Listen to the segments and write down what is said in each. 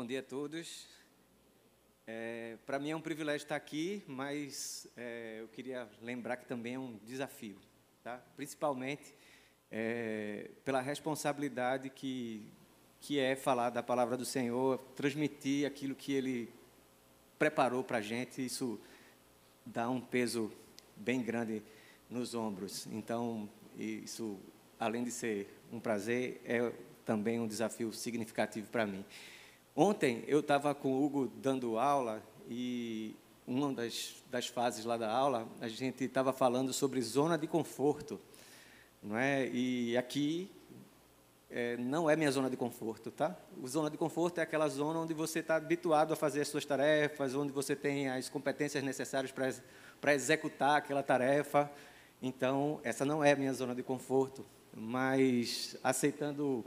bom dia a todos. É, Para mim é um privilégio estar aqui, mas é, eu queria lembrar que também é um desafio, tá? principalmente é, pela responsabilidade que, que é falar da palavra do Senhor, transmitir aquilo que Ele preparou para a gente, isso dá um peso bem grande nos ombros. Então, isso, além de ser um prazer, é também um desafio significativo para mim. Ontem eu estava com o Hugo dando aula e uma das, das fases lá da aula a gente estava falando sobre zona de conforto, não é? E aqui é, não é minha zona de conforto, tá? O zona de conforto é aquela zona onde você está habituado a fazer as suas tarefas, onde você tem as competências necessárias para executar aquela tarefa. Então, essa não é a minha zona de conforto, mas aceitando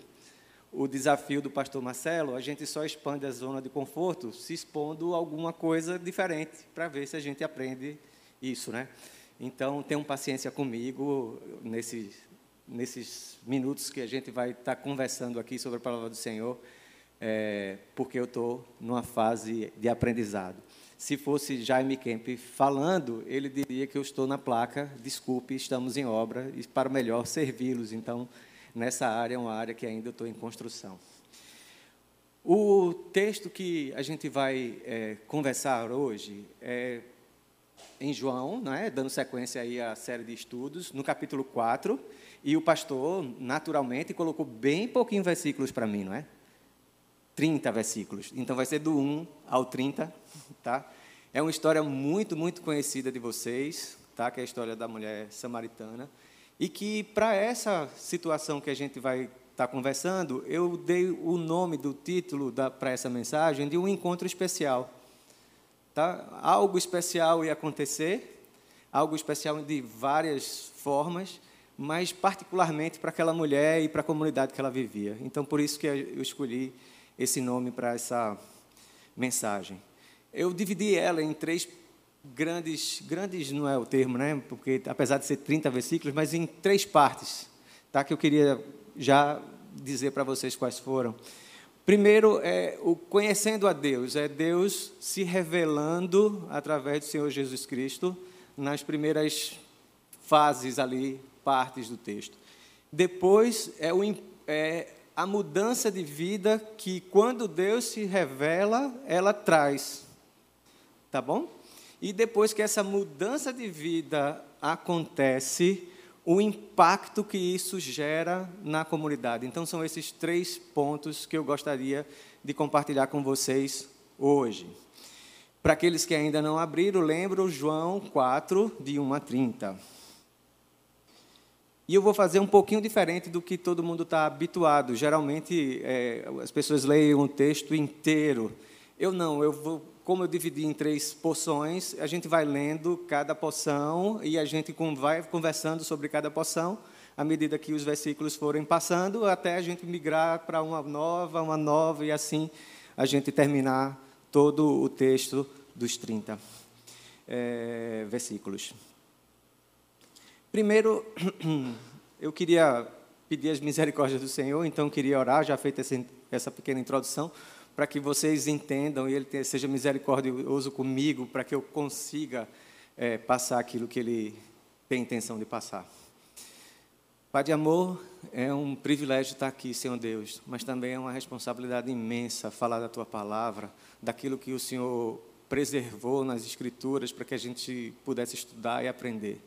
o desafio do pastor Marcelo, a gente só expande a zona de conforto se expondo alguma coisa diferente para ver se a gente aprende isso, né? Então, tenham paciência comigo nesses, nesses minutos que a gente vai estar tá conversando aqui sobre a palavra do Senhor, é, porque eu estou numa fase de aprendizado. Se fosse Jaime Kemp falando, ele diria que eu estou na placa, desculpe, estamos em obra, e para melhor servi-los. Então, nessa área é uma área que ainda estou em construção. O texto que a gente vai é, conversar hoje é em João, não é? dando sequência aí à série de estudos, no capítulo 4, e o pastor, naturalmente, colocou bem pouquinho versículos para mim, não é? 30 versículos. Então vai ser do 1 ao 30, tá? É uma história muito, muito conhecida de vocês, tá? Que é a história da mulher samaritana. E que, para essa situação que a gente vai estar tá conversando, eu dei o nome do título para essa mensagem de um encontro especial. Tá? Algo especial ia acontecer, algo especial de várias formas, mas particularmente para aquela mulher e para a comunidade que ela vivia. Então, por isso que eu escolhi esse nome para essa mensagem. Eu dividi ela em três grandes, grandes não é o termo, né? Porque apesar de ser 30 versículos, mas em três partes, tá? Que eu queria já dizer para vocês quais foram. Primeiro é o conhecendo a Deus, é Deus se revelando através do Senhor Jesus Cristo nas primeiras fases ali, partes do texto. Depois é, o, é a mudança de vida que quando Deus se revela, ela traz. Tá bom? E depois que essa mudança de vida acontece, o impacto que isso gera na comunidade. Então, são esses três pontos que eu gostaria de compartilhar com vocês hoje. Para aqueles que ainda não abriram, lembro João 4, de 1 a 30. E eu vou fazer um pouquinho diferente do que todo mundo está habituado. Geralmente, é, as pessoas leem um texto inteiro. Eu não, eu vou como eu dividi em três porções, a gente vai lendo cada porção e a gente vai conversando sobre cada porção à medida que os versículos forem passando, até a gente migrar para uma nova, uma nova, e assim a gente terminar todo o texto dos 30 é, versículos. Primeiro, eu queria pedir as misericórdias do Senhor, então queria orar, já feita essa pequena introdução, para que vocês entendam e Ele seja misericordioso comigo, para que eu consiga é, passar aquilo que Ele tem intenção de passar. Pai de amor, é um privilégio estar aqui, Senhor Deus, mas também é uma responsabilidade imensa falar da Tua palavra, daquilo que o Senhor preservou nas Escrituras para que a gente pudesse estudar e aprender.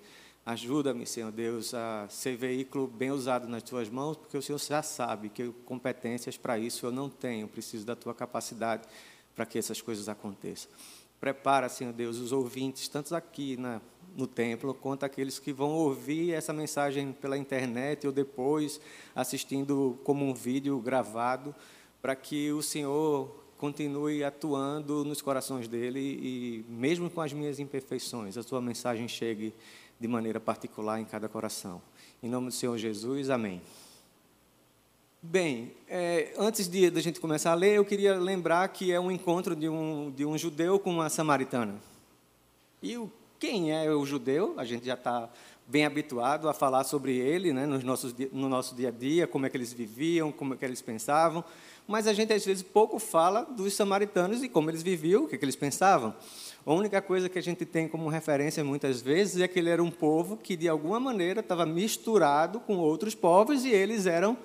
Ajuda-me, Senhor Deus, a ser veículo bem usado nas tuas mãos, porque o Senhor já sabe que competências para isso eu não tenho, preciso da tua capacidade para que essas coisas aconteçam. Prepara, Senhor Deus, os ouvintes, tanto aqui na, no templo, quanto aqueles que vão ouvir essa mensagem pela internet ou depois assistindo como um vídeo gravado, para que o Senhor continue atuando nos corações dele e, mesmo com as minhas imperfeições, a tua mensagem chegue de maneira particular em cada coração. Em nome do Senhor Jesus, amém. Bem, é, antes de, de a gente começar a ler, eu queria lembrar que é um encontro de um, de um judeu com uma samaritana. E o, quem é o judeu? A gente já está bem habituado a falar sobre ele né, nos nossos, no nosso dia a dia, como é que eles viviam, como é que eles pensavam. mas a gente às vezes pouco fala dos samaritanos e como eles viviam, o que, que eles pensavam. A única coisa que a gente tem como referência muitas vezes é que ele era um povo que, de alguma maneira, estava misturado com outros povos e eles eram,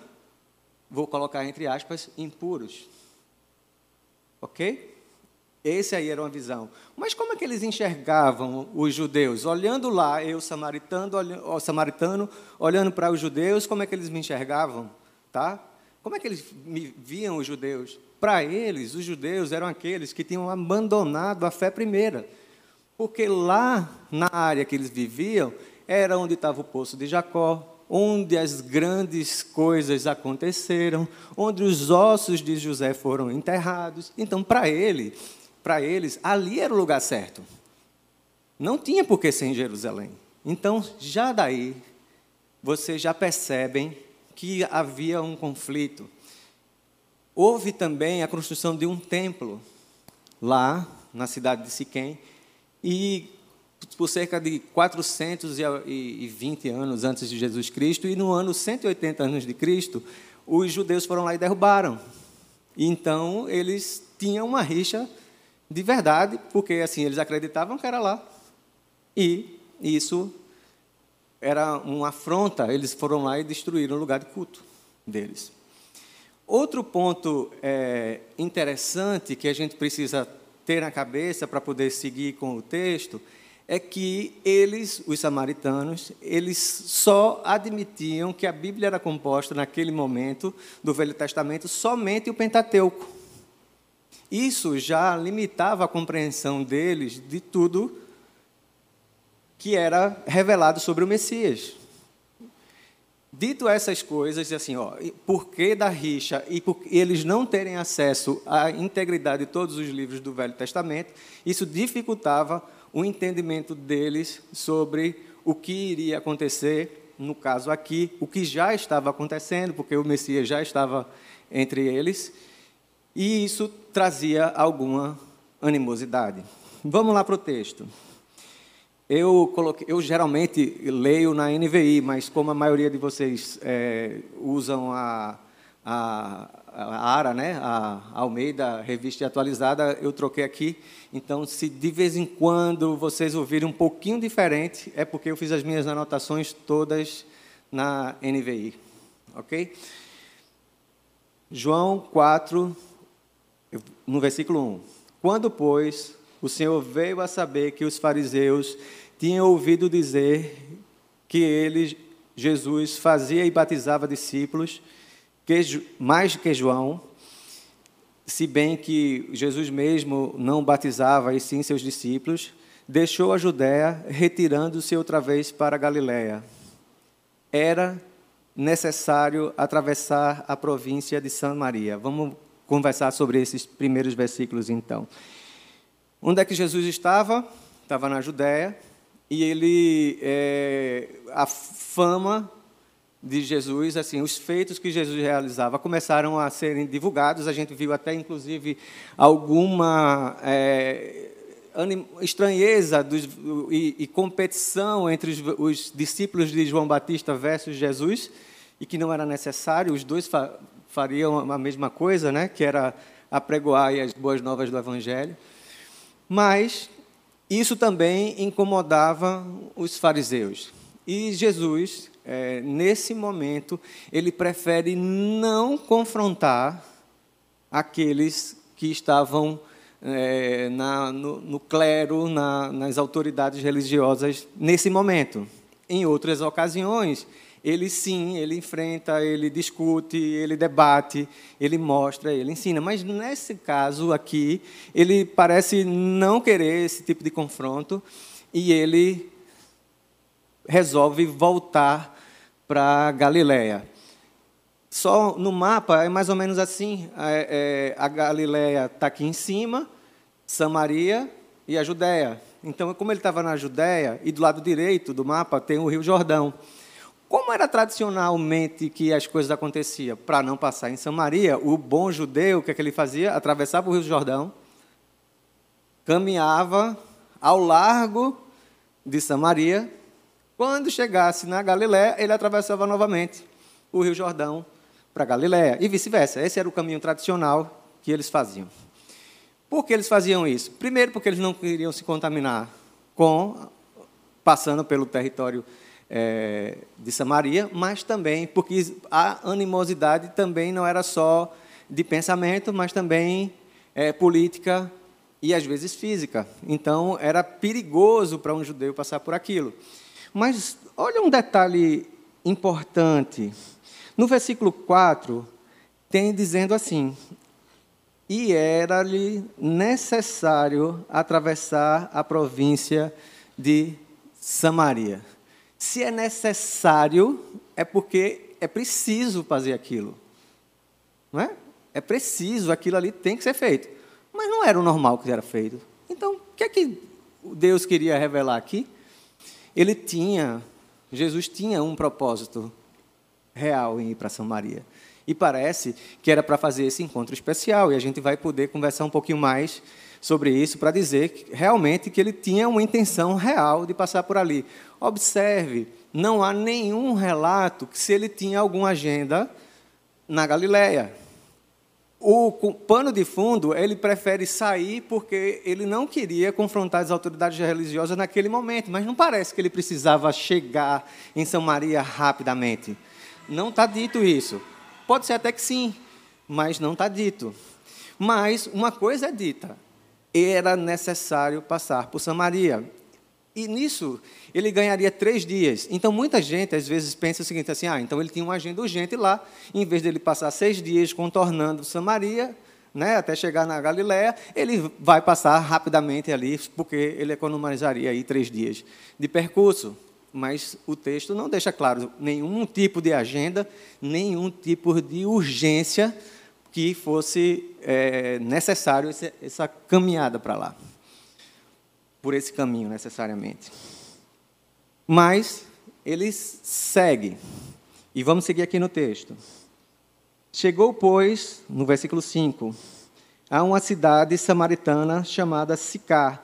vou colocar entre aspas, impuros. Ok? Esse aí era uma visão. Mas como é que eles enxergavam os judeus? Olhando lá, eu, samaritano, olhando, samaritano, olhando para os judeus, como é que eles me enxergavam? Tá? Como é que eles me viam os judeus? Para eles, os judeus eram aqueles que tinham abandonado a fé primeira. Porque lá na área que eles viviam, era onde estava o poço de Jacó, onde as grandes coisas aconteceram, onde os ossos de José foram enterrados. Então, para ele, para eles, ali era o lugar certo. Não tinha por que ser em Jerusalém. Então, já daí, vocês já percebem que havia um conflito. Houve também a construção de um templo lá na cidade de Siquém e por cerca de 420 anos antes de Jesus Cristo e no ano 180 anos de Cristo, os judeus foram lá e derrubaram. Então eles tinham uma rixa de verdade, porque assim eles acreditavam que era lá. E isso era uma afronta, eles foram lá e destruíram o lugar de culto deles. Outro ponto é, interessante que a gente precisa ter na cabeça para poder seguir com o texto é que eles, os samaritanos, eles só admitiam que a Bíblia era composta naquele momento do Velho Testamento somente o Pentateuco. Isso já limitava a compreensão deles de tudo que era revelado sobre o Messias. Dito essas coisas, assim, ó, por que da rixa e por eles não terem acesso à integridade de todos os livros do Velho Testamento, isso dificultava o entendimento deles sobre o que iria acontecer, no caso aqui, o que já estava acontecendo, porque o Messias já estava entre eles, e isso trazia alguma animosidade. Vamos lá para o texto. Eu, coloquei, eu geralmente leio na NVI, mas como a maioria de vocês é, usam a, a, a, ARA, né, a Almeida Revista Atualizada, eu troquei aqui. Então, se de vez em quando vocês ouvirem um pouquinho diferente, é porque eu fiz as minhas anotações todas na NVI. Ok? João 4, no versículo 1. Quando, pois, o Senhor veio a saber que os fariseus tinha ouvido dizer que ele, Jesus, fazia e batizava discípulos, que, mais que João, se bem que Jesus mesmo não batizava, e sim seus discípulos, deixou a Judéia, retirando-se outra vez para a Galiléia. Era necessário atravessar a província de Samaria. Vamos conversar sobre esses primeiros versículos, então. Onde é que Jesus estava? Estava na Judéia e ele é, a fama de Jesus, assim, os feitos que Jesus realizava começaram a serem divulgados. A gente viu até, inclusive, alguma é, estranheza dos, e, e, competição entre os, os, discípulos de João Batista versus Jesus, e que não era necessário. Os dois fa fariam a mesma coisa, né? Que era apregoar as boas novas do Evangelho. Mas isso também incomodava os fariseus. E Jesus, é, nesse momento, ele prefere não confrontar aqueles que estavam é, na, no, no, clero, na, nas autoridades religiosas nesse momento. Em outras ocasiões, ele sim, ele enfrenta, ele discute, ele debate, ele mostra, ele ensina. Mas nesse caso aqui, ele parece não querer esse tipo de confronto e ele resolve voltar para Galiléia. Só no mapa é mais ou menos assim: é, é, a Galiléia está aqui em cima, Samaria e a Judéia. Então, como ele estava na Judéia e do lado direito do mapa tem o Rio Jordão. Como era tradicionalmente que as coisas aconteciam? Para não passar em Samaria, o bom judeu, o que, é que ele fazia? Atravessava o Rio Jordão, caminhava ao largo de Samaria. Quando chegasse na Galiléia, ele atravessava novamente o Rio Jordão para Galiléia e vice-versa. Esse era o caminho tradicional que eles faziam. Por que eles faziam isso? Primeiro, porque eles não queriam se contaminar com passando pelo território é, de Samaria, mas também porque a animosidade também não era só de pensamento, mas também é, política e às vezes física. Então era perigoso para um judeu passar por aquilo. Mas olha um detalhe importante. No versículo 4, tem dizendo assim: E era-lhe necessário atravessar a província de Samaria. Se é necessário, é porque é preciso fazer aquilo. Não é? É preciso, aquilo ali tem que ser feito. Mas não era o normal que era feito. Então, o que é que Deus queria revelar aqui? Ele tinha, Jesus tinha um propósito real em ir para Samaria. E parece que era para fazer esse encontro especial, e a gente vai poder conversar um pouquinho mais sobre isso para dizer que, realmente que ele tinha uma intenção real de passar por ali. Observe, não há nenhum relato que se ele tinha alguma agenda na Galileia. O pano de fundo, ele prefere sair porque ele não queria confrontar as autoridades religiosas naquele momento, mas não parece que ele precisava chegar em Samaria rapidamente. Não está dito isso. Pode ser até que sim, mas não está dito. Mas uma coisa é dita: era necessário passar por Samaria. E nisso, ele ganharia três dias. Então, muita gente, às vezes, pensa o seguinte, assim, ah, então ele tinha uma agenda urgente lá, em vez dele passar seis dias contornando Samaria, né, até chegar na Galiléia, ele vai passar rapidamente ali, porque ele economizaria aí três dias de percurso. Mas o texto não deixa claro nenhum tipo de agenda, nenhum tipo de urgência que fosse é, necessário essa, essa caminhada para lá por esse caminho necessariamente. Mas eles seguem. E vamos seguir aqui no texto. Chegou, pois, no versículo 5, a uma cidade samaritana chamada Sicar,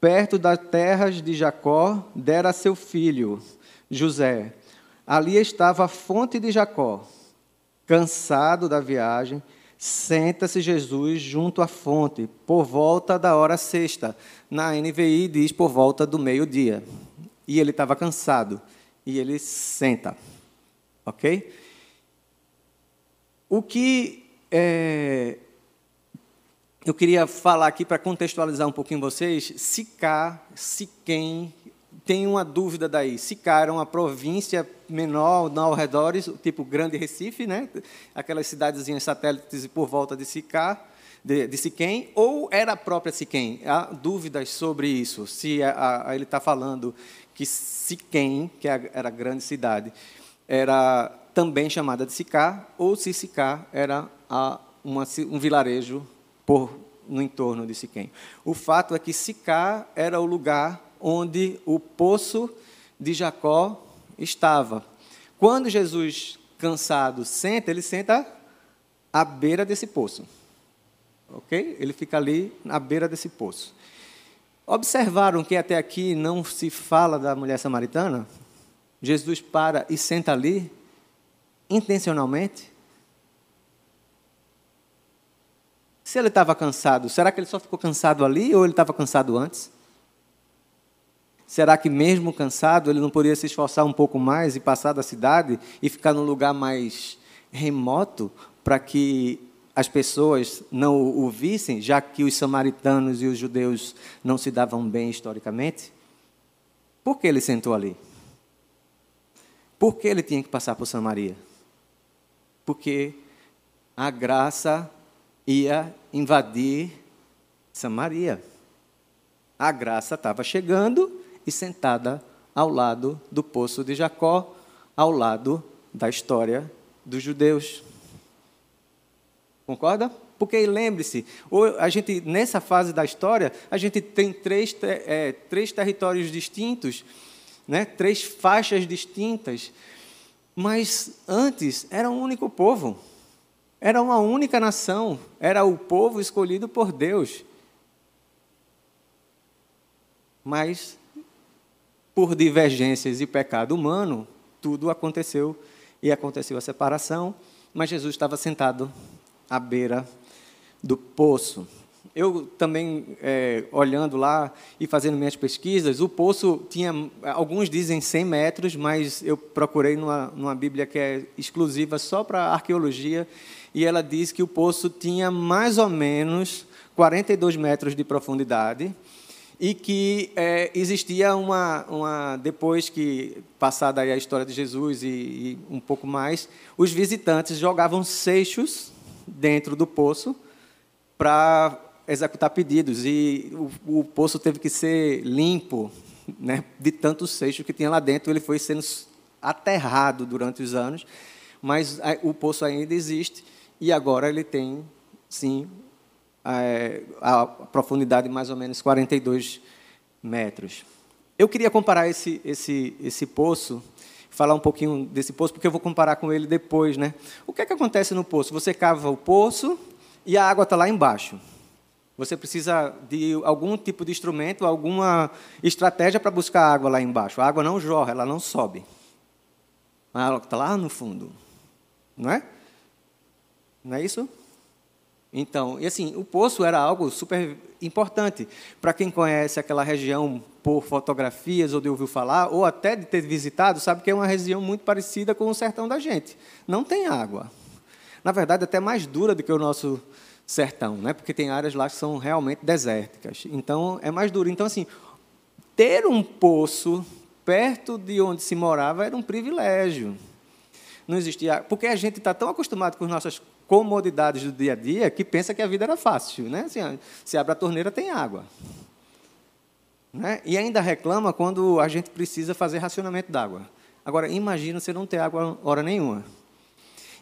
perto das terras de Jacó, dera a seu filho, José. Ali estava a fonte de Jacó. Cansado da viagem, Senta-se Jesus junto à fonte, por volta da hora sexta. Na NVI diz por volta do meio-dia. E ele estava cansado. E ele senta. Ok? O que é, eu queria falar aqui para contextualizar um pouquinho vocês, Sicá, Siquém, tem uma dúvida daí. Sicar era uma província menor ao redor, tipo Grande Recife, né? aquelas cidadezinhas satélites por volta de Sicar, de, de Siquém, ou era a própria Siquém? Há dúvidas sobre isso, se a, a, ele está falando que Siquém, que é era a grande cidade, era também chamada de Sicar, ou se Sicar era a, uma, um vilarejo por, no entorno de Siquém. O fato é que Sicar era o lugar onde o poço de Jacó estava. Quando Jesus, cansado, senta, ele senta à beira desse poço. Ok? Ele fica ali na beira desse poço. Observaram que até aqui não se fala da mulher samaritana? Jesus para e senta ali, intencionalmente? Se ele estava cansado, será que ele só ficou cansado ali ou ele estava cansado antes? Será que, mesmo cansado, ele não poderia se esforçar um pouco mais e passar da cidade e ficar num lugar mais remoto para que as pessoas não o vissem, já que os samaritanos e os judeus não se davam bem historicamente? Por que ele sentou ali? Por que ele tinha que passar por Samaria? Porque a graça ia invadir Samaria. A graça estava chegando e sentada ao lado do poço de Jacó, ao lado da história dos judeus. Concorda? Porque lembre-se, a gente nessa fase da história a gente tem três, é, três territórios distintos, né? três faixas distintas, mas antes era um único povo, era uma única nação, era o povo escolhido por Deus. Mas por divergências e pecado humano, tudo aconteceu e aconteceu a separação. mas Jesus estava sentado à beira do poço. Eu também, é, olhando lá e fazendo minhas pesquisas, o poço tinha, alguns dizem 100 metros, mas eu procurei numa, numa Bíblia que é exclusiva só para arqueologia, e ela diz que o poço tinha mais ou menos 42 metros de profundidade, e que é, existia uma, uma, depois que passada a história de Jesus e, e, um pouco mais, os visitantes jogavam seixos dentro do poço para executar pedidos. E o, o, poço teve que ser limpo, né, de tantos seixos que tinha lá dentro, ele foi sendo aterrado durante os anos, mas o poço ainda existe. E agora ele tem, sim, é, a profundidade mais ou menos 42 metros. Eu queria comparar esse, esse, esse poço, falar um pouquinho desse poço, porque eu vou comparar com ele depois. Né? O que, é que acontece no poço? Você cava o poço e a água está lá embaixo. Você precisa de algum tipo de instrumento, alguma estratégia para buscar água lá embaixo. A água não jorra, ela não sobe. A água está lá no fundo. Não é? Não é isso? Então, e assim, o poço era algo super importante. Para quem conhece aquela região por fotografias ou de ouvir falar, ou até de ter visitado, sabe que é uma região muito parecida com o sertão da gente. Não tem água. Na verdade, até mais dura do que o nosso sertão, né? porque tem áreas lá que são realmente desérticas. Então, é mais duro. Então, assim, ter um poço perto de onde se morava era um privilégio. Não existia. Porque a gente está tão acostumado com as nossas comodidades do dia a dia que pensa que a vida era fácil. Né? Assim, se abre a torneira, tem água. Né? E ainda reclama quando a gente precisa fazer racionamento d'água. Agora, imagina você não ter água hora nenhuma.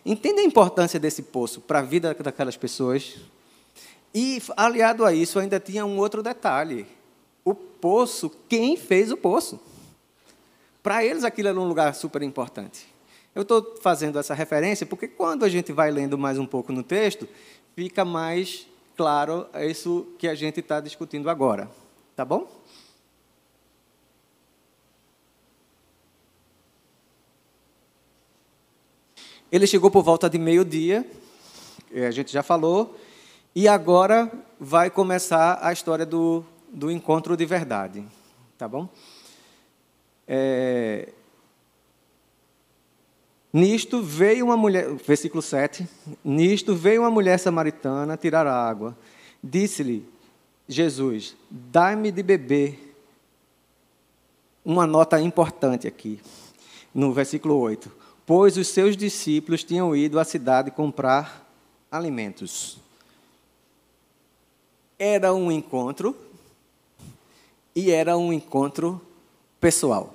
Entenda a importância desse poço para a vida daquelas pessoas. E, aliado a isso, ainda tinha um outro detalhe. O poço, quem fez o poço? Para eles, aquilo era um lugar super importante. Eu estou fazendo essa referência porque quando a gente vai lendo mais um pouco no texto, fica mais claro isso que a gente está discutindo agora. Tá bom? Ele chegou por volta de meio-dia, a gente já falou, e agora vai começar a história do, do encontro de verdade. Tá bom? É, Nisto veio uma mulher, versículo 7, nisto veio uma mulher samaritana tirar água. Disse-lhe Jesus: Dai-me de beber. Uma nota importante aqui, no versículo 8. Pois os seus discípulos tinham ido à cidade comprar alimentos. Era um encontro, e era um encontro pessoal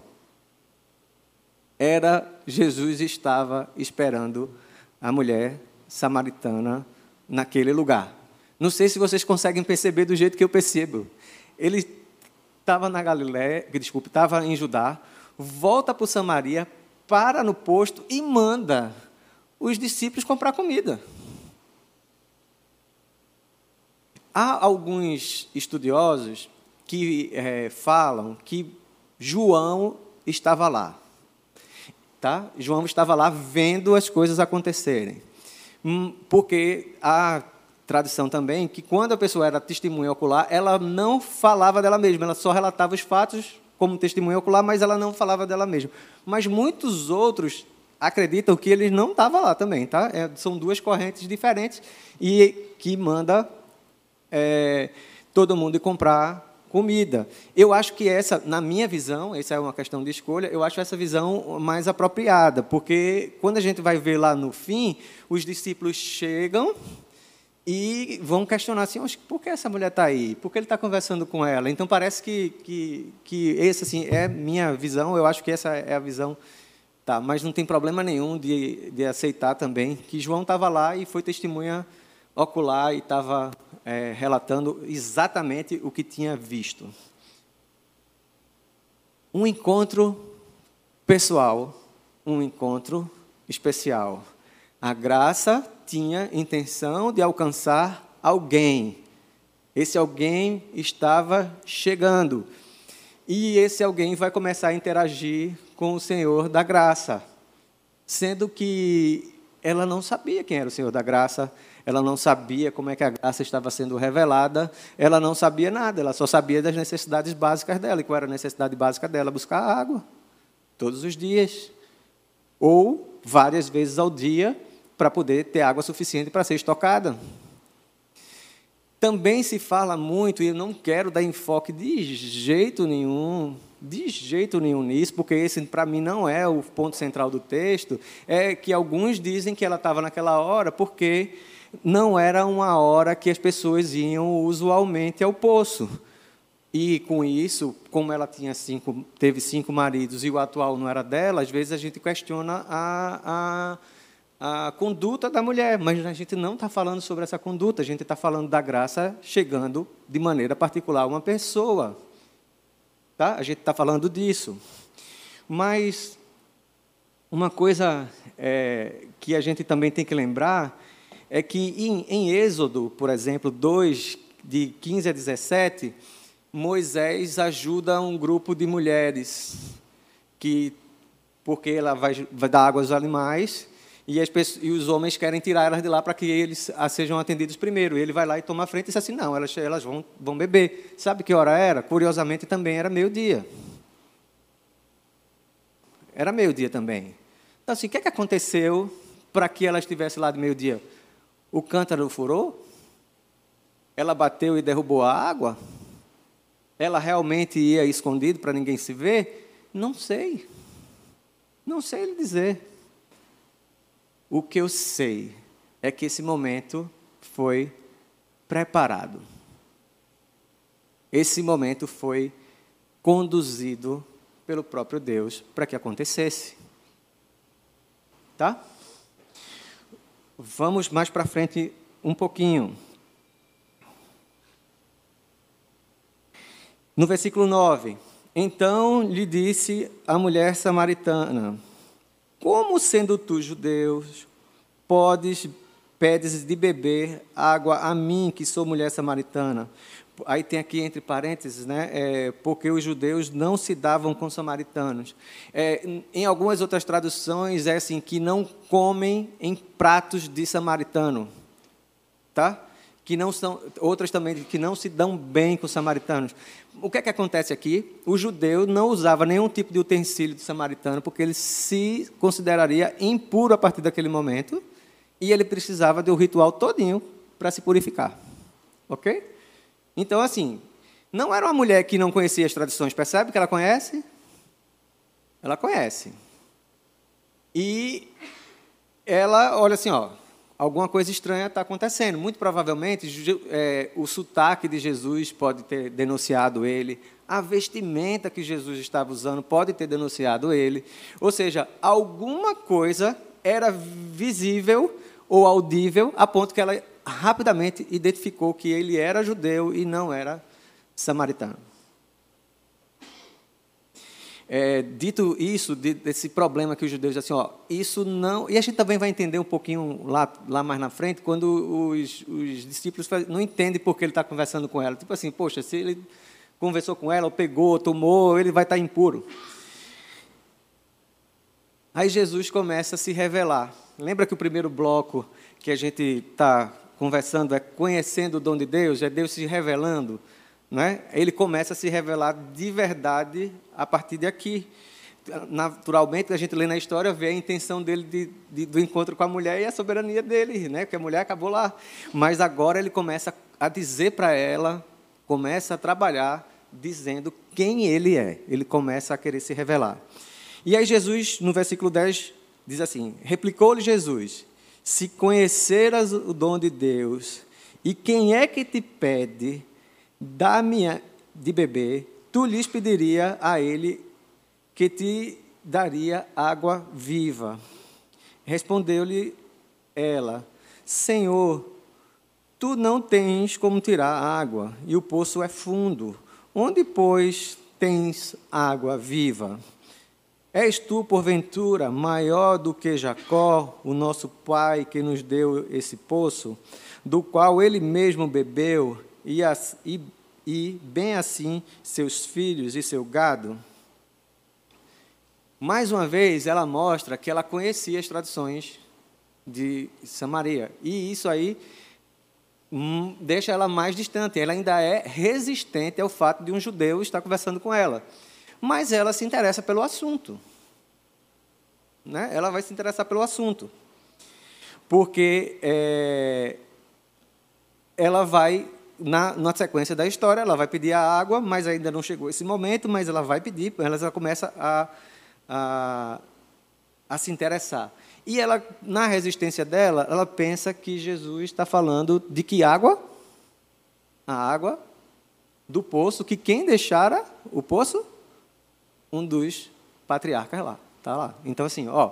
era Jesus estava esperando a mulher samaritana naquele lugar. Não sei se vocês conseguem perceber do jeito que eu percebo. Ele estava na Galiléia, desculpe, estava em Judá, volta para Samaria, para no posto e manda os discípulos comprar comida. Há alguns estudiosos que é, falam que João estava lá. Tá? João estava lá vendo as coisas acontecerem. Hum, porque a tradição também que quando a pessoa era testemunha ocular, ela não falava dela mesma, ela só relatava os fatos como testemunha ocular, mas ela não falava dela mesma. Mas muitos outros acreditam que ele não estava lá também, tá? É, são duas correntes diferentes e que manda é, todo mundo comprar comida. Eu acho que essa, na minha visão, essa é uma questão de escolha, eu acho essa visão mais apropriada, porque quando a gente vai ver lá no fim, os discípulos chegam e vão questionar assim, por que essa mulher está aí? Por que ele está conversando com ela? Então parece que, que, que esse assim, é minha visão, eu acho que essa é a visão. Tá, mas não tem problema nenhum de, de aceitar também que João estava lá e foi testemunha ocular e estava é, relatando exatamente o que tinha visto. Um encontro pessoal, um encontro especial. A graça tinha intenção de alcançar alguém. Esse alguém estava chegando. E esse alguém vai começar a interagir com o Senhor da graça. Sendo que ela não sabia quem era o Senhor da graça, ela não sabia como é que a graça estava sendo revelada, ela não sabia nada, ela só sabia das necessidades básicas dela. E qual era a necessidade básica dela? Buscar água, todos os dias, ou várias vezes ao dia, para poder ter água suficiente para ser estocada. Também se fala muito, e eu não quero dar enfoque de jeito nenhum, de jeito nenhum nisso, porque esse, para mim, não é o ponto central do texto, é que alguns dizem que ela estava naquela hora porque não era uma hora que as pessoas iam usualmente ao poço. E com isso, como ela tinha cinco, teve cinco maridos e o atual não era dela, às vezes a gente questiona a, a, a conduta da mulher, mas a gente não está falando sobre essa conduta, a gente está falando da graça chegando de maneira particular a uma pessoa. Tá? A gente está falando disso. Mas uma coisa é, que a gente também tem que lembrar é que em, em Êxodo, por exemplo, 2, de 15 a 17, Moisés ajuda um grupo de mulheres que porque ela vai, vai dar água aos animais e, as e, os homens querem tirar elas de lá para que eles sejam atendidos primeiro. Ele vai lá e toma a frente e diz assim: não, elas, elas vão, vão beber. Sabe que hora era? Curiosamente também era meio-dia. Era meio-dia também. Então, assim, o que, é que aconteceu para que ela estivesse lá de meio-dia? O cântaro furou? Ela bateu e derrubou a água? Ela realmente ia escondido para ninguém se ver? Não sei. Não sei lhe dizer. O que eu sei é que esse momento foi preparado. Esse momento foi conduzido pelo próprio Deus para que acontecesse. Tá? Vamos mais para frente um pouquinho. No versículo 9: Então lhe disse a mulher samaritana: Como sendo tu judeu, podes pedes de beber água a mim, que sou mulher samaritana? Aí tem aqui entre parênteses, né? É, porque os judeus não se davam com samaritanos. É, em algumas outras traduções é assim que não comem em pratos de samaritano, tá? Que não são outras também que não se dão bem com os samaritanos. O que é que acontece aqui? O judeu não usava nenhum tipo de utensílio de samaritano porque ele se consideraria impuro a partir daquele momento e ele precisava do ritual todinho para se purificar, ok? Então, assim, não era uma mulher que não conhecia as tradições, percebe que ela conhece? Ela conhece. E ela olha assim, ó, alguma coisa estranha está acontecendo. Muito provavelmente é, o sotaque de Jesus pode ter denunciado ele, a vestimenta que Jesus estava usando pode ter denunciado ele. Ou seja, alguma coisa era visível ou audível a ponto que ela rapidamente identificou que ele era judeu e não era samaritano. É, dito isso, desse problema que os judeus assim, ó, isso não. E a gente também vai entender um pouquinho lá, lá mais na frente, quando os, os discípulos não entendem por que ele está conversando com ela. Tipo assim, poxa, se ele conversou com ela, ou pegou, ou tomou, ele vai estar impuro. Aí Jesus começa a se revelar. Lembra que o primeiro bloco que a gente está conversando é conhecendo o dom de Deus, é Deus se revelando, né? Ele começa a se revelar de verdade a partir de aqui. Naturalmente, a gente lê na história, vê a intenção dele de, de, do encontro com a mulher e a soberania dele, né? Porque a mulher acabou lá. Mas agora ele começa a dizer para ela, começa a trabalhar dizendo quem ele é. Ele começa a querer se revelar. E aí Jesus, no versículo 10, diz assim: Replicou-lhe Jesus: se conheceras o dom de Deus, e quem é que te pede, dá-me de beber, tu lhes pediria a ele que te daria água viva. Respondeu-lhe ela: Senhor, tu não tens como tirar água, e o poço é fundo. Onde, pois, tens água viva? És tu, porventura, maior do que Jacó, o nosso pai, que nos deu esse poço, do qual ele mesmo bebeu, e, as, e, e bem assim seus filhos e seu gado? Mais uma vez, ela mostra que ela conhecia as tradições de Samaria. E isso aí hum, deixa ela mais distante. Ela ainda é resistente ao fato de um judeu estar conversando com ela. Mas ela se interessa pelo assunto. Né? Ela vai se interessar pelo assunto. Porque é, ela vai, na, na sequência da história, ela vai pedir a água, mas ainda não chegou esse momento, mas ela vai pedir, ela já começa a, a, a se interessar. E ela, na resistência dela, ela pensa que Jesus está falando de que água? A água do poço, que quem deixara o poço? Um dos patriarcas lá. Está lá. Então, assim, ó,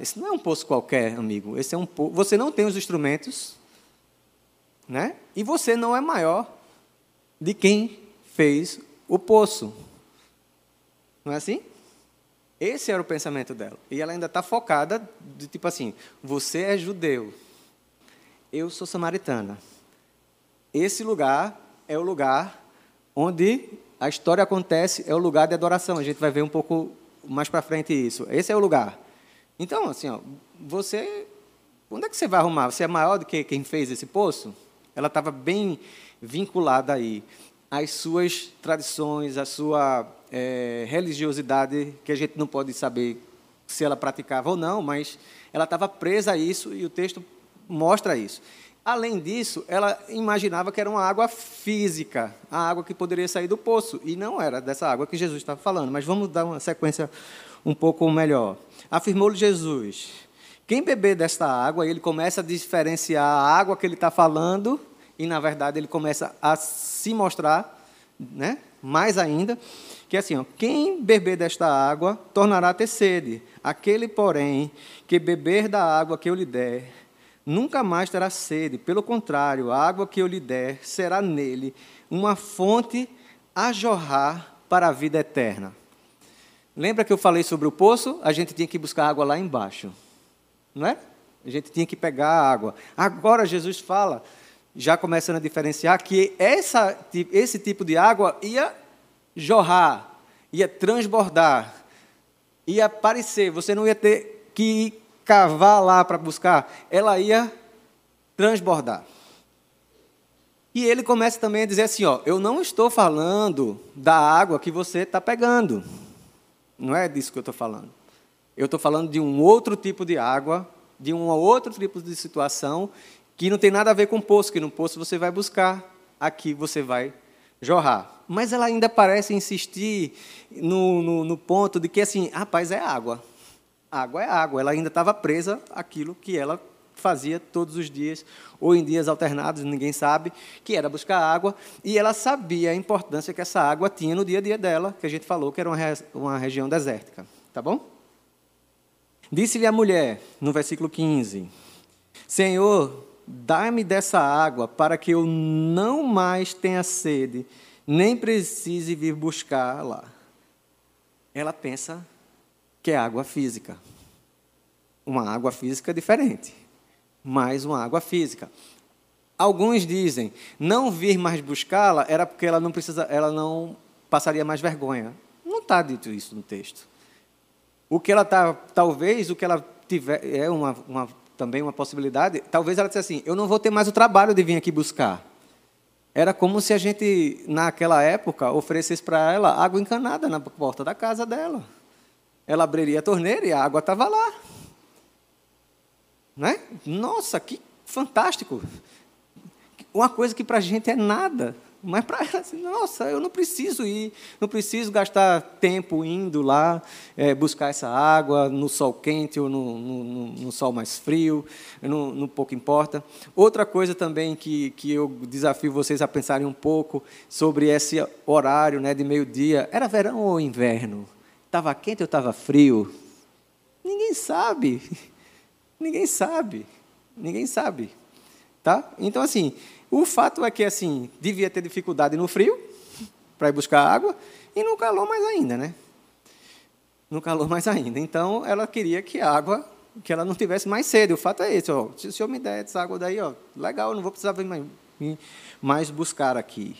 esse não é um poço qualquer, amigo. Esse é um poço. Você não tem os instrumentos, né? E você não é maior de quem fez o poço. Não é assim? Esse era o pensamento dela. E ela ainda está focada, de tipo assim: você é judeu, eu sou samaritana. Esse lugar é o lugar onde a história acontece, é o lugar de adoração. A gente vai ver um pouco mais para frente isso. Esse é o lugar. Então, assim, ó, você. Onde é que você vai arrumar? Você é maior do que quem fez esse poço? Ela estava bem vinculada aí às suas tradições, à sua é, religiosidade, que a gente não pode saber se ela praticava ou não, mas ela estava presa a isso e o texto mostra isso. Além disso, ela imaginava que era uma água física, a água que poderia sair do poço, e não era dessa água que Jesus estava falando. Mas vamos dar uma sequência um pouco melhor. Afirmou-lhe Jesus: quem beber desta água, ele começa a diferenciar a água que ele está falando, e na verdade ele começa a se mostrar, né, mais ainda, que assim, ó, quem beber desta água tornará a ter sede. Aquele, porém, que beber da água que eu lhe der, nunca mais terá sede. Pelo contrário, a água que eu lhe der será nele uma fonte a jorrar para a vida eterna. Lembra que eu falei sobre o poço? A gente tinha que buscar água lá embaixo. Não é? A gente tinha que pegar a água. Agora Jesus fala, já começando a diferenciar, que essa, esse tipo de água ia jorrar, ia transbordar, ia aparecer. Você não ia ter que cavar lá para buscar, ela ia transbordar. E ele começa também a dizer assim: ó, eu não estou falando da água que você está pegando. Não é disso que eu estou falando. Eu estou falando de um outro tipo de água, de um outro tipo de situação, que não tem nada a ver com poço, que no poço você vai buscar, aqui você vai jorrar. Mas ela ainda parece insistir no, no, no ponto de que, assim, rapaz, é água. Água é água. Ela ainda estava presa àquilo que ela fazia todos os dias, ou em dias alternados, ninguém sabe, que era buscar água, e ela sabia a importância que essa água tinha no dia a dia dela, que a gente falou que era uma, uma região desértica. Tá bom? Disse-lhe a mulher, no versículo 15: Senhor, dá-me dessa água para que eu não mais tenha sede, nem precise vir buscar lá. Ela pensa que é água física. Uma água física diferente, mas uma água física. Alguns dizem, não vir mais buscá-la era porque ela não precisa, ela não passaria mais vergonha. Não está dito isso no texto. O que ela está, talvez, o que ela tiver, é uma, uma, também uma possibilidade, talvez ela dissesse assim, eu não vou ter mais o trabalho de vir aqui buscar. Era como se a gente, naquela época, oferecesse para ela água encanada na porta da casa dela. Ela abriria a torneira e a água estava lá. Né? Nossa, que fantástico! Uma coisa que para a gente é nada. Mas para ela, assim, nossa, eu não preciso ir, não preciso gastar tempo indo lá é, buscar essa água no sol quente ou no, no, no sol mais frio, não, não pouco importa. Outra coisa também que, que eu desafio vocês a pensarem um pouco sobre esse horário né, de meio-dia: era verão ou inverno? Estava quente ou estava frio? Ninguém sabe. Ninguém sabe. Ninguém sabe. Tá? Então, assim, o fato é que, assim, devia ter dificuldade no frio, para ir buscar água, e no calor mais ainda, né? No calor mais ainda. Então, ela queria que a água, que ela não tivesse mais sede. O fato é esse, ó, se o senhor me der essa água daí, ó, legal, não vou precisar mais, mais buscar aqui.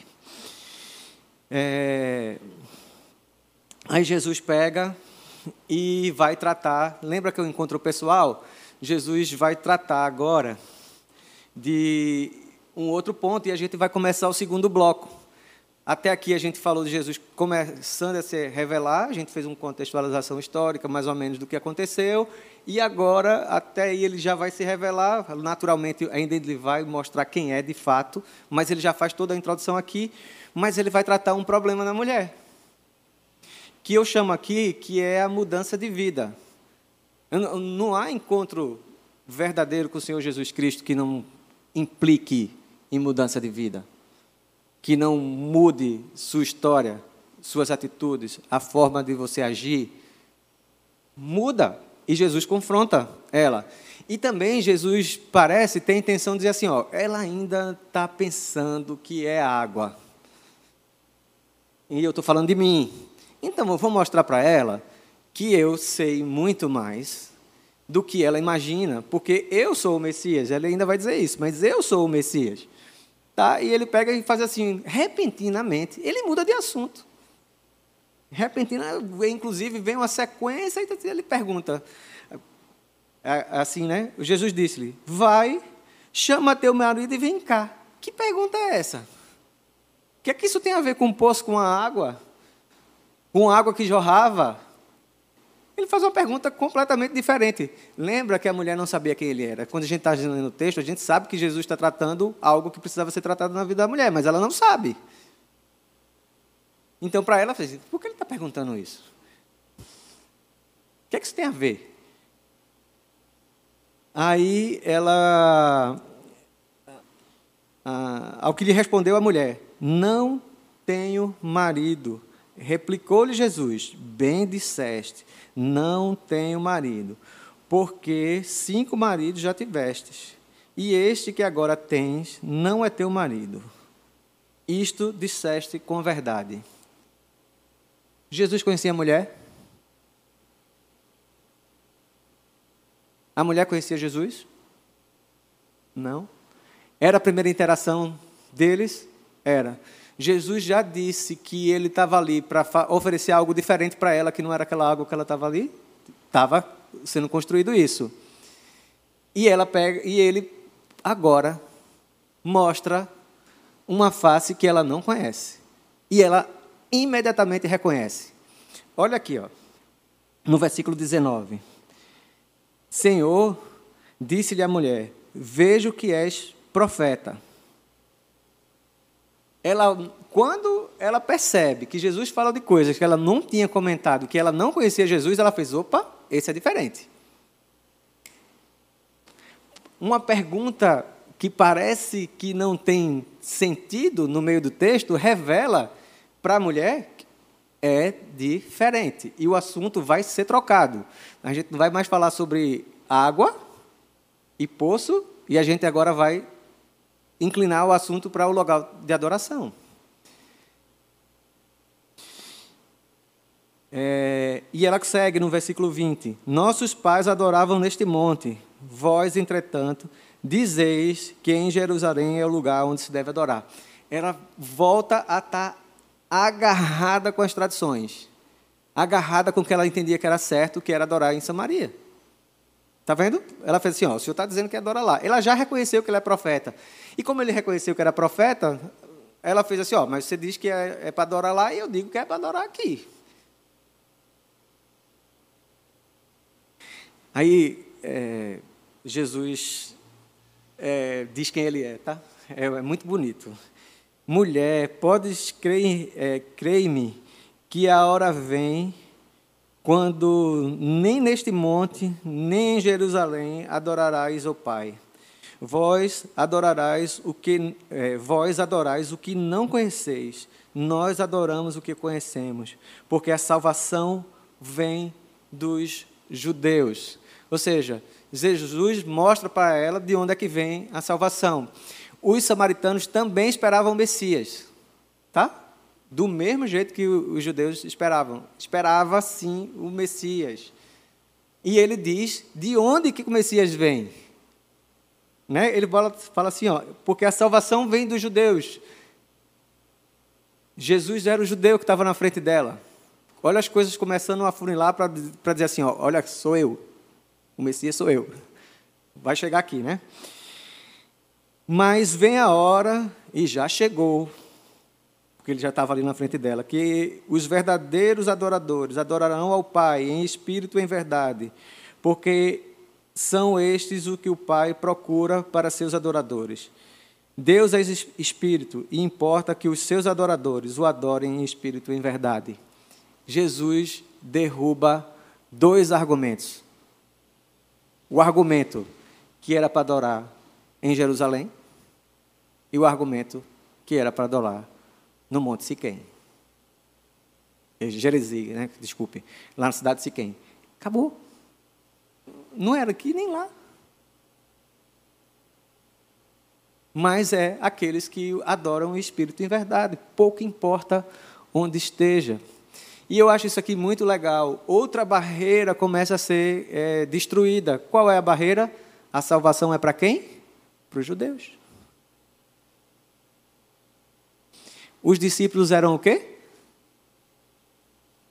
É, Aí Jesus pega e vai tratar. Lembra que eu encontro pessoal? Jesus vai tratar agora de um outro ponto e a gente vai começar o segundo bloco. Até aqui a gente falou de Jesus começando a se revelar, a gente fez uma contextualização histórica mais ou menos do que aconteceu, e agora até aí ele já vai se revelar, naturalmente ainda ele vai mostrar quem é de fato, mas ele já faz toda a introdução aqui, mas ele vai tratar um problema na mulher, que eu chamo aqui que é a mudança de vida. Não há encontro verdadeiro com o Senhor Jesus Cristo que não implique em mudança de vida, que não mude sua história, suas atitudes, a forma de você agir. Muda. E Jesus confronta ela. E também Jesus parece ter a intenção de dizer assim: ó, ela ainda está pensando que é água. E eu estou falando de mim. Então eu vou mostrar para ela que eu sei muito mais do que ela imagina, porque eu sou o Messias. Ela ainda vai dizer isso, mas eu sou o Messias. Tá? E ele pega e faz assim, repentinamente, ele muda de assunto. Repentina, inclusive, vem uma sequência e ele pergunta, assim, né? Jesus disse-lhe: Vai, chama teu marido e vem cá. Que pergunta é essa? O que é que isso tem a ver com um poço com a água? Com água que jorrava? Ele faz uma pergunta completamente diferente. Lembra que a mulher não sabia quem ele era? Quando a gente está lendo o texto, a gente sabe que Jesus está tratando algo que precisava ser tratado na vida da mulher, mas ela não sabe. Então, para ela, fez, por que ele está perguntando isso? O que é que isso tem a ver? Aí ela, ah, ao que lhe respondeu a mulher, não tenho marido. Replicou-lhe Jesus: Bem disseste, não tenho marido, porque cinco maridos já tivestes, e este que agora tens não é teu marido. Isto disseste com verdade. Jesus conhecia a mulher? A mulher conhecia Jesus? Não. Era a primeira interação deles? Era. Jesus já disse que ele estava ali para oferecer algo diferente para ela, que não era aquela água que ela estava ali. Estava sendo construído isso. E ela pega e ele agora mostra uma face que ela não conhece. E ela imediatamente reconhece. Olha aqui, ó, no versículo 19. Senhor, disse-lhe a mulher: Vejo que és profeta ela, quando ela percebe que Jesus fala de coisas que ela não tinha comentado, que ela não conhecia Jesus, ela fez: opa, esse é diferente. Uma pergunta que parece que não tem sentido no meio do texto revela para a mulher é diferente. E o assunto vai ser trocado. A gente não vai mais falar sobre água e poço, e a gente agora vai inclinar o assunto para o lugar de adoração. É, e ela segue no versículo 20: Nossos pais adoravam neste monte, vós, entretanto, dizeis que em Jerusalém é o lugar onde se deve adorar. Ela volta a estar agarrada com as tradições, agarrada com o que ela entendia que era certo, que era adorar em Samaria. Está vendo? Ela fez assim: ó, o senhor está dizendo que adora lá. Ela já reconheceu que ele é profeta. E como ele reconheceu que era profeta, ela fez assim: ó, mas você diz que é, é para adorar lá e eu digo que é para adorar aqui. Aí é, Jesus é, diz quem ele é, tá? É, é muito bonito. Mulher, podes crer, é, crer-me que a hora vem quando nem neste monte, nem em Jerusalém adorarás o Pai. Vós adorarás o que é, vós adorais o que não conheceis. Nós adoramos o que conhecemos, porque a salvação vem dos judeus. Ou seja, Jesus mostra para ela de onde é que vem a salvação. Os samaritanos também esperavam o Messias, tá? Do mesmo jeito que os judeus esperavam. Esperava, sim, o Messias. E ele diz de onde que o Messias vem. Né? Ele fala, assim, ó, porque a salvação vem dos judeus. Jesus era o judeu que estava na frente dela. Olha as coisas começando a funilar para dizer assim, ó, olha, sou eu. O Messias sou eu. vai chegar aqui, né? Mas vem a hora, e já chegou, porque ele já estava ali na frente dela, que os verdadeiros adoradores adorarão ao Pai em espírito e em verdade, porque são estes o que o Pai procura para seus adoradores. Deus é espírito e importa que os seus adoradores o adorem em espírito e em verdade. Jesus derruba dois argumentos. O argumento que era para adorar em Jerusalém e o argumento que era para adorar no Monte Siquém. Jerezi, né? desculpe, lá na cidade de Siquém. Acabou. Não era aqui nem lá. Mas é aqueles que adoram o Espírito em verdade. Pouco importa onde esteja. E eu acho isso aqui muito legal. Outra barreira começa a ser é, destruída. Qual é a barreira? A salvação é para quem? Para os judeus. Os discípulos eram o quê?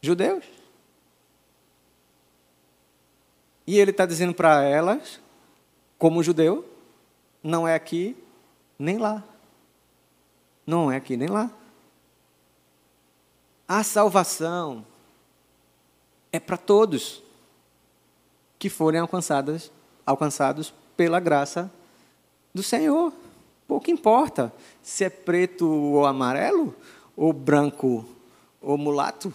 Judeus. E ele está dizendo para elas, como judeu, não é aqui nem lá. Não é aqui nem lá. A salvação é para todos que forem alcançados, alcançados pela graça do Senhor. Pouco importa se é preto ou amarelo, ou branco ou mulato,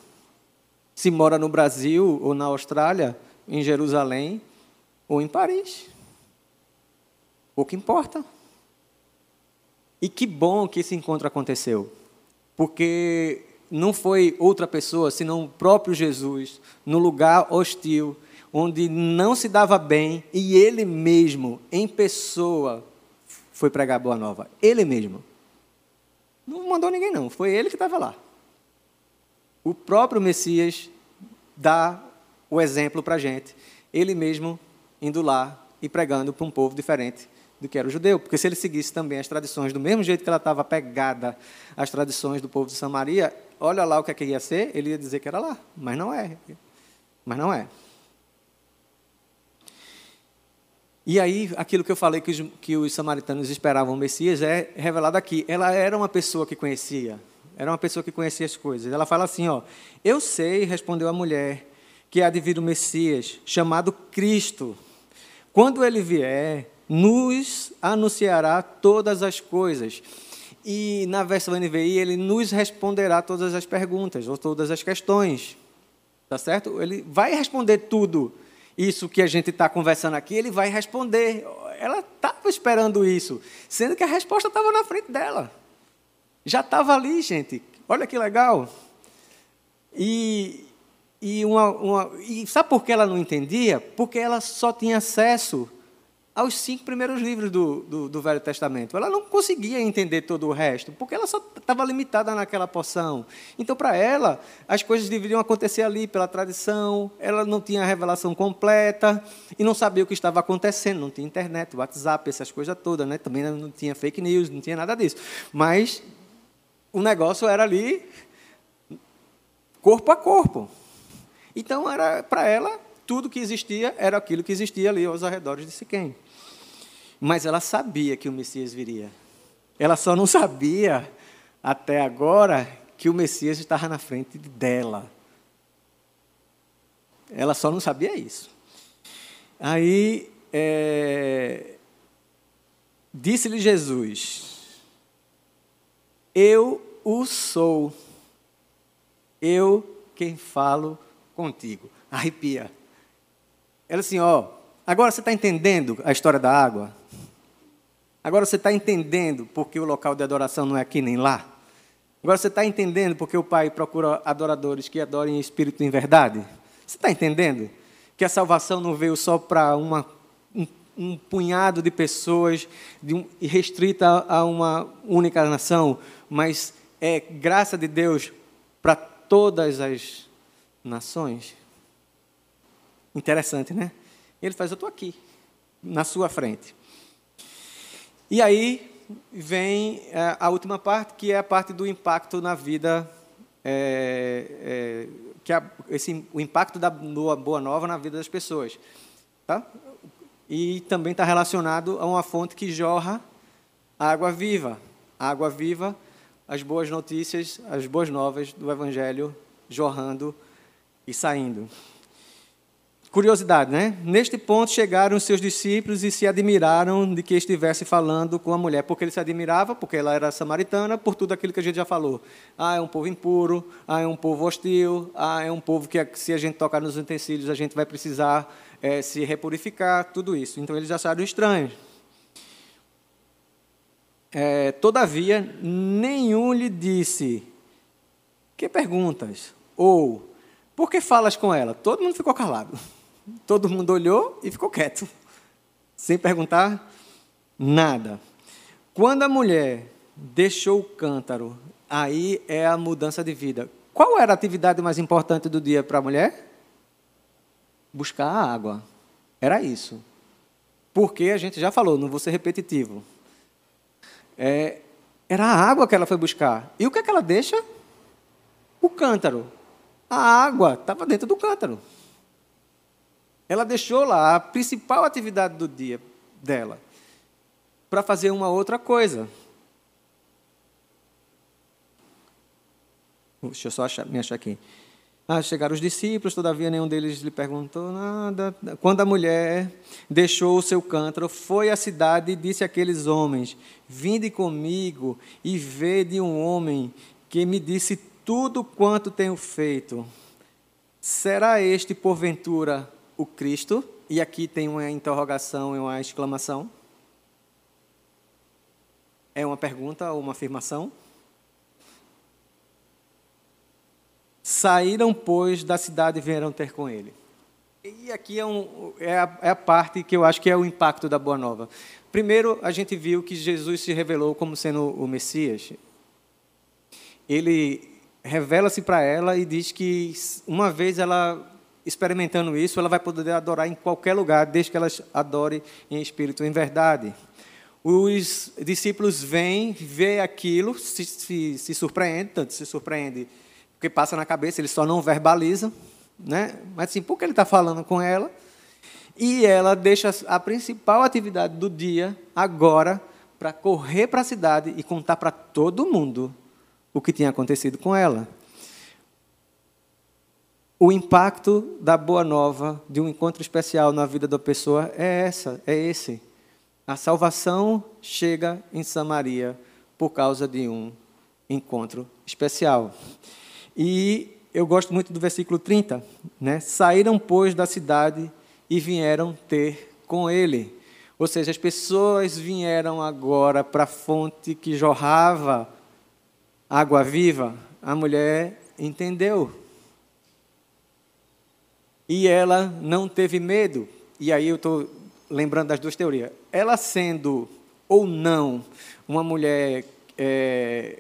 se mora no Brasil ou na Austrália, em Jerusalém ou em Paris. Pouco importa. E que bom que esse encontro aconteceu, porque não foi outra pessoa, senão o próprio Jesus, no lugar hostil, onde não se dava bem, e ele mesmo, em pessoa, foi pregar boa nova. Ele mesmo. Não mandou ninguém, não. Foi ele que estava lá. O próprio Messias dá o exemplo para a gente. Ele mesmo indo lá e pregando para um povo diferente do que era o judeu. Porque se ele seguisse também as tradições do mesmo jeito que ela estava pegada às tradições do povo de Samaria, olha lá o que, é que ia ser, ele ia dizer que era lá. Mas não é. Mas não é. E aí, aquilo que eu falei que os, que os samaritanos esperavam o Messias é revelado aqui. Ela era uma pessoa que conhecia, era uma pessoa que conhecia as coisas. Ela fala assim: ó, Eu sei, respondeu a mulher, que há de vir o Messias, chamado Cristo. Quando ele vier, nos anunciará todas as coisas. E na versão NVI, ele nos responderá todas as perguntas, ou todas as questões. Tá certo? Ele vai responder tudo isso que a gente está conversando aqui, ele vai responder. Ela estava esperando isso, sendo que a resposta estava na frente dela. Já estava ali, gente. Olha que legal. E, e, uma, uma, e sabe por que ela não entendia? Porque ela só tinha acesso aos cinco primeiros livros do, do, do, Velho Testamento. Ela não conseguia entender todo o resto, porque ela só estava limitada naquela porção. Então, para ela, as coisas deveriam acontecer ali pela tradição, ela não tinha a revelação completa e não sabia o que estava acontecendo, não tinha internet, WhatsApp, essas coisas todas, né? também não tinha fake news, não tinha nada disso. Mas o negócio era ali, corpo a corpo. Então, era para ela, tudo que existia era aquilo que existia ali aos arredores de Siquém. Mas ela sabia que o Messias viria. Ela só não sabia, até agora, que o Messias estava na frente dela. Ela só não sabia isso. Aí, é, disse-lhe Jesus: Eu o sou, eu quem falo contigo. Arrepia. Ela assim, ó, agora você está entendendo a história da água? Agora você está entendendo porque o local de adoração não é aqui nem lá? Agora você está entendendo porque o Pai procura adoradores que adorem em espírito em verdade? Você está entendendo que a salvação não veio só para um, um, punhado de pessoas de um, restrita a uma única nação, mas é graça de Deus para todas as nações? Interessante, né? Ele faz, eu estou aqui, na sua frente. E aí vem é, a última parte, que é a parte do impacto na vida, é, é, que é esse, o impacto da boa nova na vida das pessoas. Tá? e também está relacionado a uma fonte que jorra água viva. Água viva, as boas notícias, as boas novas do Evangelho jorrando e saindo. Curiosidade, né? Neste ponto chegaram os seus discípulos e se admiraram de que estivesse falando com a mulher. Porque ele se admirava, porque ela era samaritana, por tudo aquilo que a gente já falou. Ah, é um povo impuro, ah, é um povo hostil, ah, é um povo que se a gente tocar nos utensílios a gente vai precisar é, se repurificar, tudo isso. Então eles acharam estranho. É, todavia, nenhum lhe disse: Que perguntas? Ou, por que falas com ela? Todo mundo ficou calado. Todo mundo olhou e ficou quieto, sem perguntar nada. Quando a mulher deixou o cântaro, aí é a mudança de vida. Qual era a atividade mais importante do dia para a mulher? Buscar a água. Era isso. Porque a gente já falou, não vou ser repetitivo. É, era a água que ela foi buscar. E o que, é que ela deixa? O cântaro. A água estava dentro do cântaro. Ela deixou lá a principal atividade do dia dela para fazer uma outra coisa. Deixa eu só achar, me achar aqui. Ah, chegaram os discípulos, todavia nenhum deles lhe perguntou nada. Quando a mulher deixou o seu cântaro, foi à cidade e disse àqueles homens: Vinde comigo e vede um homem que me disse tudo quanto tenho feito. Será este, porventura, o Cristo, e aqui tem uma interrogação e uma exclamação. É uma pergunta ou uma afirmação? Saíram, pois, da cidade e vieram ter com ele. E aqui é, um, é, a, é, a, parte que eu acho que é o impacto da Boa Nova. Primeiro, a gente viu que Jesus se revelou como sendo o Messias. Ele revela-se para ela e diz que uma vez ela experimentando isso, ela vai poder adorar em qualquer lugar, desde que ela adore em espírito em verdade. Os discípulos vêm, vê aquilo, se, se, se surpreendem, tanto se surpreende porque passa na cabeça, eles só não verbalizam, né? mas assim, por que ele está falando com ela? E ela deixa a principal atividade do dia agora para correr para a cidade e contar para todo mundo o que tinha acontecido com ela o impacto da boa nova, de um encontro especial na vida da pessoa é essa, é esse. A salvação chega em Samaria por causa de um encontro especial. E eu gosto muito do versículo 30, né? Saíram pois da cidade e vieram ter com ele. Ou seja, as pessoas vieram agora para a fonte que jorrava água viva. A mulher entendeu e ela não teve medo. E aí eu estou lembrando das duas teorias. Ela sendo ou não uma mulher é,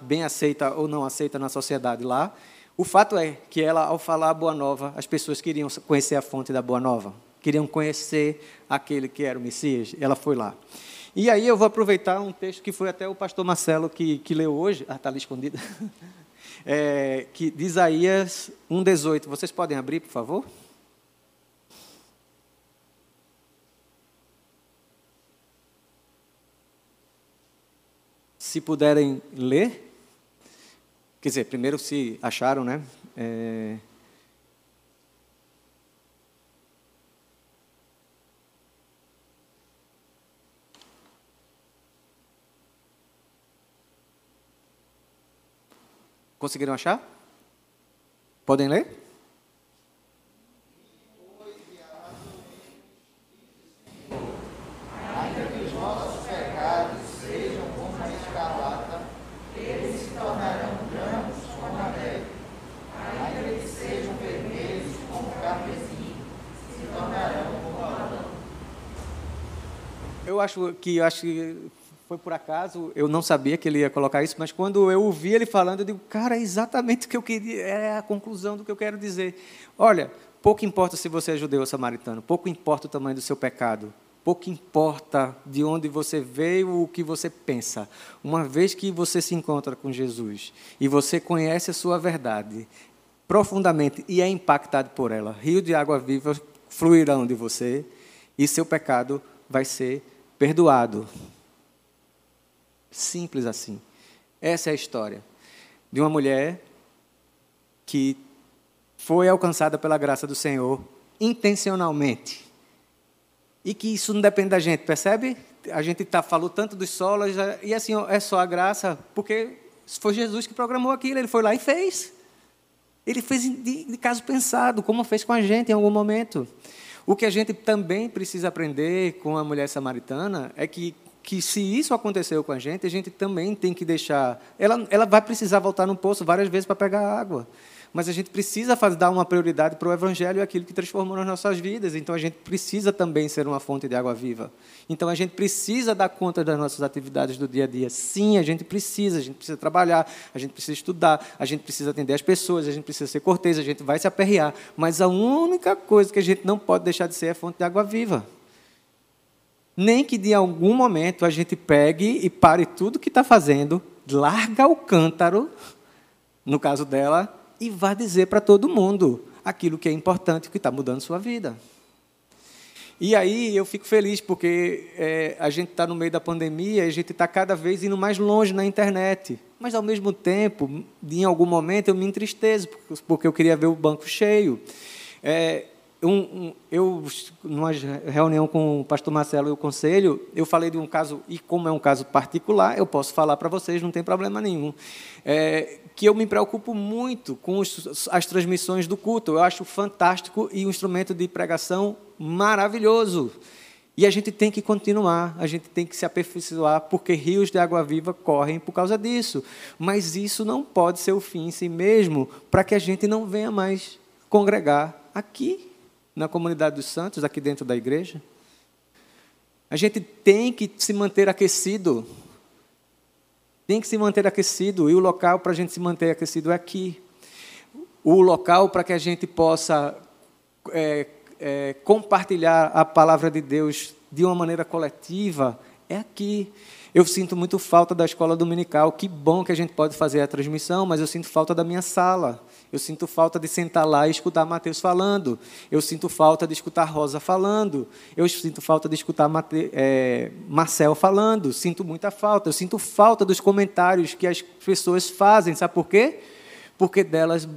bem aceita ou não aceita na sociedade lá, o fato é que ela, ao falar a Boa Nova, as pessoas queriam conhecer a fonte da Boa Nova, queriam conhecer aquele que era o Messias. Ela foi lá. E aí eu vou aproveitar um texto que foi até o pastor Marcelo que, que leu hoje. Ah, está ali escondido. é, que, de Isaías 1,18. Vocês podem abrir, por favor? Se puderem ler. Quer dizer, primeiro se acharam, né? É, Conseguiram achar? Podem ler? Eu acho que acho que foi por acaso, eu não sabia que ele ia colocar isso, mas quando eu ouvi ele falando, eu digo, cara, é exatamente o que eu queria, é a conclusão do que eu quero dizer. Olha, pouco importa se você é judeu ou samaritano, pouco importa o tamanho do seu pecado, pouco importa de onde você veio, o que você pensa. Uma vez que você se encontra com Jesus e você conhece a sua verdade profundamente e é impactado por ela, rio de água viva fluirão de você e seu pecado vai ser perdoado. Simples assim. Essa é a história de uma mulher que foi alcançada pela graça do Senhor intencionalmente. E que isso não depende da gente, percebe? A gente tá, falou tanto dos solos, e assim, é só a graça, porque foi Jesus que programou aquilo, ele foi lá e fez. Ele fez de, de caso pensado, como fez com a gente em algum momento. O que a gente também precisa aprender com a mulher samaritana é que que se isso aconteceu com a gente, a gente também tem que deixar. Ela, ela vai precisar voltar no poço várias vezes para pegar água. Mas a gente precisa fazer, dar uma prioridade para o Evangelho e aquilo que transformou nas nossas vidas. Então a gente precisa também ser uma fonte de água viva. Então a gente precisa dar conta das nossas atividades do dia a dia. Sim, a gente precisa. A gente precisa trabalhar, a gente precisa estudar, a gente precisa atender as pessoas, a gente precisa ser cortês, a gente vai se aperrear. Mas a única coisa que a gente não pode deixar de ser é fonte de água viva nem que de algum momento a gente pegue e pare tudo que está fazendo, larga o cântaro, no caso dela, e vá dizer para todo mundo aquilo que é importante, que está mudando sua vida. E aí eu fico feliz porque é, a gente está no meio da pandemia a gente está cada vez indo mais longe na internet. Mas, ao mesmo tempo, em algum momento, eu me entristeço, porque eu queria ver o banco cheio. É, um, um, eu, numa reunião com o pastor Marcelo e o conselho, eu falei de um caso, e como é um caso particular, eu posso falar para vocês, não tem problema nenhum, é, que eu me preocupo muito com os, as transmissões do culto. Eu acho fantástico e um instrumento de pregação maravilhoso. E a gente tem que continuar, a gente tem que se aperfeiçoar, porque rios de água viva correm por causa disso. Mas isso não pode ser o fim em si mesmo, para que a gente não venha mais congregar aqui na comunidade dos santos, aqui dentro da igreja. A gente tem que se manter aquecido. Tem que se manter aquecido. E o local para a gente se manter aquecido é aqui. O local para que a gente possa é, é, compartilhar a palavra de Deus de uma maneira coletiva é aqui. Eu sinto muito falta da escola dominical. Que bom que a gente pode fazer a transmissão, mas eu sinto falta da minha sala. Eu sinto falta de sentar lá e escutar Mateus falando. Eu sinto falta de escutar Rosa falando. Eu sinto falta de escutar Mate, é, Marcel falando. Sinto muita falta. Eu sinto falta dos comentários que as pessoas fazem. Sabe por quê? Porque delas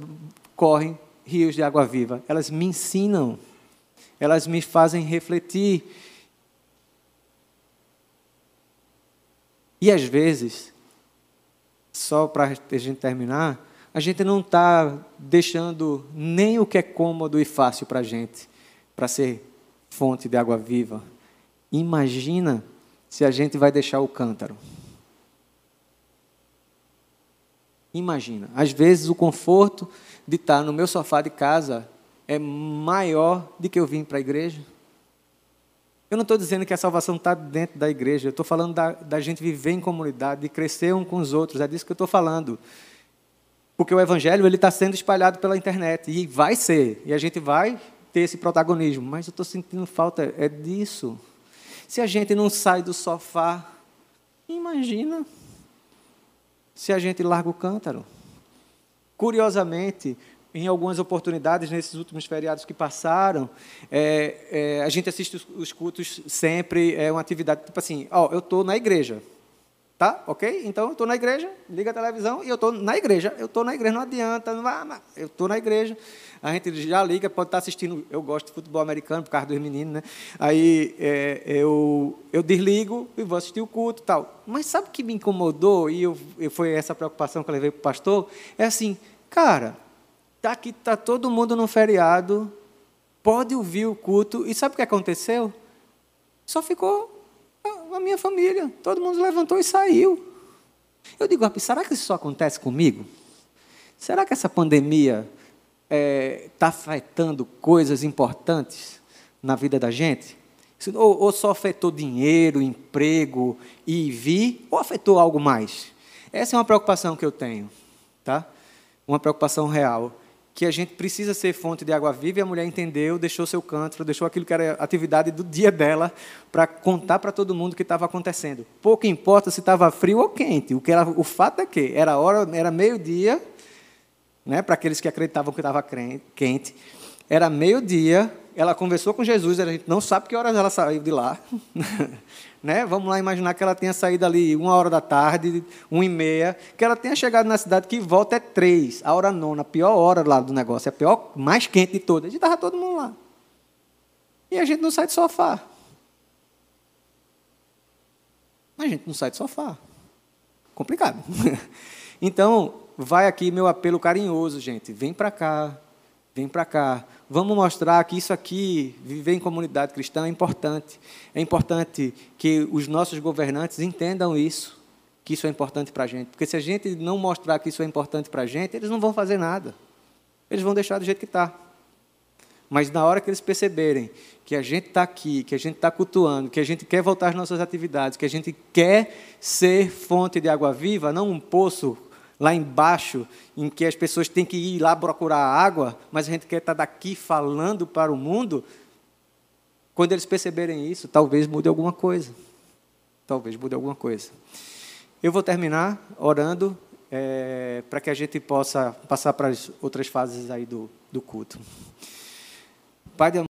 correm rios de água viva. Elas me ensinam. Elas me fazem refletir. E às vezes, só para a gente terminar, a gente não está deixando nem o que é cômodo e fácil para a gente, para ser fonte de água viva. Imagina se a gente vai deixar o cântaro. Imagina. Às vezes o conforto de estar no meu sofá de casa é maior do que eu vim para a igreja. Eu não estou dizendo que a salvação está dentro da igreja, eu estou falando da, da gente viver em comunidade, de crescer um com os outros, é disso que eu estou falando. Porque o evangelho ele está sendo espalhado pela internet e vai ser, e a gente vai ter esse protagonismo. Mas eu estou sentindo falta é disso. Se a gente não sai do sofá, imagina se a gente larga o cântaro. Curiosamente, em algumas oportunidades, nesses últimos feriados que passaram, é, é, a gente assiste os, os, cultos sempre, é uma atividade tipo assim, ó, eu estou na igreja, Tá? Ok? Então eu estou na igreja, liga a televisão e eu estou na igreja. Eu estou na igreja, não adianta, não vai, eu estou na igreja. A gente já liga, pode estar assistindo. Eu gosto de futebol americano por causa dos meninos, né? Aí é, eu, eu desligo e vou assistir o culto tal. Mas sabe o que me incomodou e eu, eu foi essa preocupação que eu levei para o pastor? É assim, cara, tá aqui está todo mundo no feriado, pode ouvir o culto e sabe o que aconteceu? Só ficou a minha família. Todo mundo levantou e saiu. Eu digo, será que isso só acontece comigo? Será que essa pandemia está é, tá afetando coisas importantes na vida da gente? Ou, ou só afetou dinheiro, emprego e vi, ou afetou algo mais? Essa é uma preocupação que eu tenho, tá? Uma preocupação real que a gente precisa ser fonte de água viva e a mulher entendeu, deixou seu cântaro, deixou aquilo que era atividade do dia dela para contar para todo mundo o que estava acontecendo. Pouco importa se estava frio ou quente. O que era, o fato é que era hora, era meio-dia, né, para aqueles que acreditavam que estava quente. Era meio-dia, ela conversou com Jesus, a gente não sabe que horas ela saiu de lá. né? Vamos lá imaginar que ela tenha saído ali uma hora da tarde, uma e meia, que ela tenha chegado na cidade que volta é três, a hora nona, a pior hora lá do negócio, é a pior, mais quente de todas. A gente estava todo mundo lá. E a gente não sai do sofá. A gente não sai do sofá. Complicado. então, vai aqui meu apelo carinhoso, gente. Vem para cá, vem para cá. Vamos mostrar que isso aqui, viver em comunidade cristã, é importante. É importante que os nossos governantes entendam isso, que isso é importante para a gente. Porque se a gente não mostrar que isso é importante para a gente, eles não vão fazer nada. Eles vão deixar do jeito que está. Mas na hora que eles perceberem que a gente está aqui, que a gente está cultuando, que a gente quer voltar às nossas atividades, que a gente quer ser fonte de água viva, não um poço lá embaixo, em que as pessoas têm que ir lá procurar água, mas a gente quer estar daqui falando para o mundo. Quando eles perceberem isso, talvez mude alguma coisa. Talvez mude alguma coisa. Eu vou terminar orando é, para que a gente possa passar para as outras fases aí do, do culto. Pai de